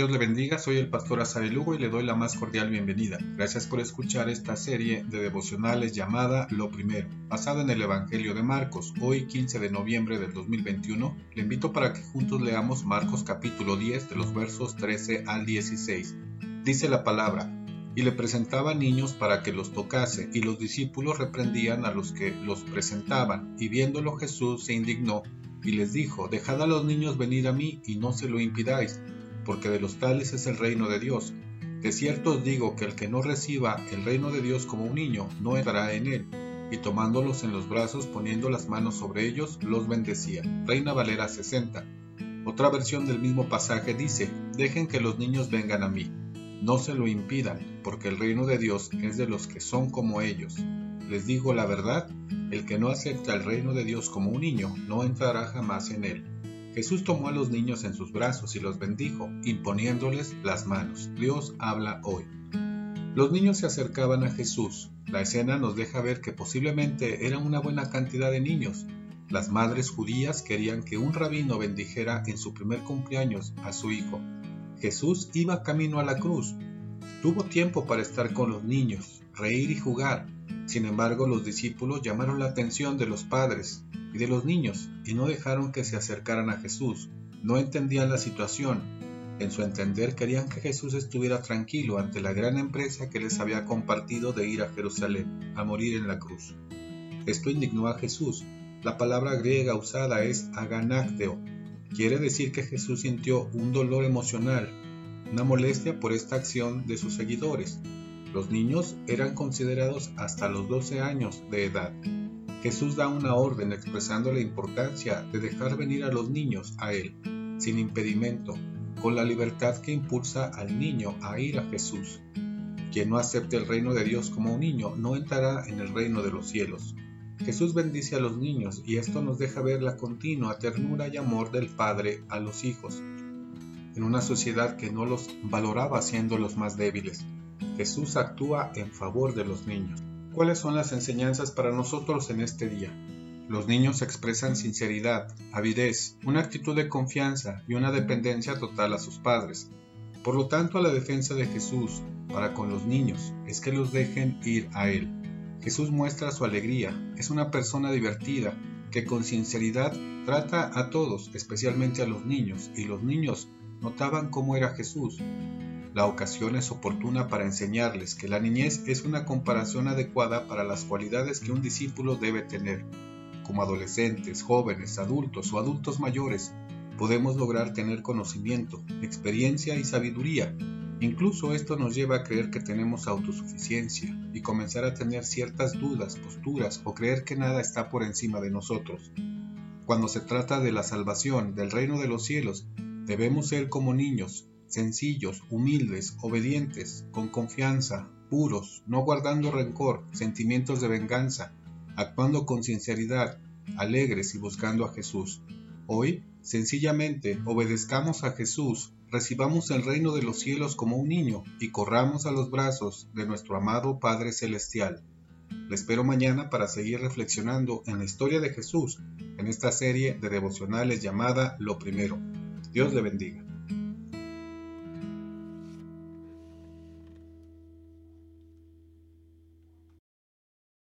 Dios le bendiga, soy el pastor Asael Lugo y le doy la más cordial bienvenida. Gracias por escuchar esta serie de devocionales llamada Lo Primero, basada en el Evangelio de Marcos. Hoy 15 de noviembre del 2021, le invito para que juntos leamos Marcos capítulo 10 de los versos 13 al 16. Dice la palabra, y le presentaba niños para que los tocase, y los discípulos reprendían a los que los presentaban, y viéndolo Jesús se indignó y les dijo, Dejad a los niños venir a mí y no se lo impidáis porque de los tales es el reino de Dios. De cierto os digo que el que no reciba el reino de Dios como un niño, no entrará en él. Y tomándolos en los brazos, poniendo las manos sobre ellos, los bendecía. Reina Valera 60. Otra versión del mismo pasaje dice, dejen que los niños vengan a mí. No se lo impidan, porque el reino de Dios es de los que son como ellos. Les digo la verdad, el que no acepta el reino de Dios como un niño, no entrará jamás en él. Jesús tomó a los niños en sus brazos y los bendijo, imponiéndoles las manos. Dios habla hoy. Los niños se acercaban a Jesús. La escena nos deja ver que posiblemente era una buena cantidad de niños. Las madres judías querían que un rabino bendijera en su primer cumpleaños a su hijo. Jesús iba camino a la cruz. Tuvo tiempo para estar con los niños, reír y jugar. Sin embargo, los discípulos llamaron la atención de los padres y de los niños, y no dejaron que se acercaran a Jesús. No entendían la situación. En su entender querían que Jesús estuviera tranquilo ante la gran empresa que les había compartido de ir a Jerusalén, a morir en la cruz. Esto indignó a Jesús. La palabra griega usada es aganácteo. Quiere decir que Jesús sintió un dolor emocional, una molestia por esta acción de sus seguidores. Los niños eran considerados hasta los 12 años de edad. Jesús da una orden expresando la importancia de dejar venir a los niños a Él, sin impedimento, con la libertad que impulsa al niño a ir a Jesús. Quien no acepte el reino de Dios como un niño no entrará en el reino de los cielos. Jesús bendice a los niños y esto nos deja ver la continua ternura y amor del Padre a los hijos, en una sociedad que no los valoraba siendo los más débiles. Jesús actúa en favor de los niños. ¿Cuáles son las enseñanzas para nosotros en este día? Los niños expresan sinceridad, avidez, una actitud de confianza y una dependencia total a sus padres. Por lo tanto, la defensa de Jesús para con los niños es que los dejen ir a Él. Jesús muestra su alegría, es una persona divertida que con sinceridad trata a todos, especialmente a los niños, y los niños notaban cómo era Jesús, la ocasión es oportuna para enseñarles que la niñez es una comparación adecuada para las cualidades que un discípulo debe tener. Como adolescentes, jóvenes, adultos o adultos mayores, podemos lograr tener conocimiento, experiencia y sabiduría. Incluso esto nos lleva a creer que tenemos autosuficiencia y comenzar a tener ciertas dudas, posturas o creer que nada está por encima de nosotros. Cuando se trata de la salvación, del reino de los cielos, debemos ser como niños, sencillos, humildes, obedientes, con confianza, puros, no guardando rencor, sentimientos de venganza, actuando con sinceridad, alegres y buscando a Jesús. Hoy, sencillamente, obedezcamos a Jesús, recibamos el reino de los cielos como un niño y corramos a los brazos de nuestro amado Padre Celestial. Le espero mañana para seguir reflexionando en la historia de Jesús en esta serie de devocionales llamada Lo Primero. Dios le bendiga.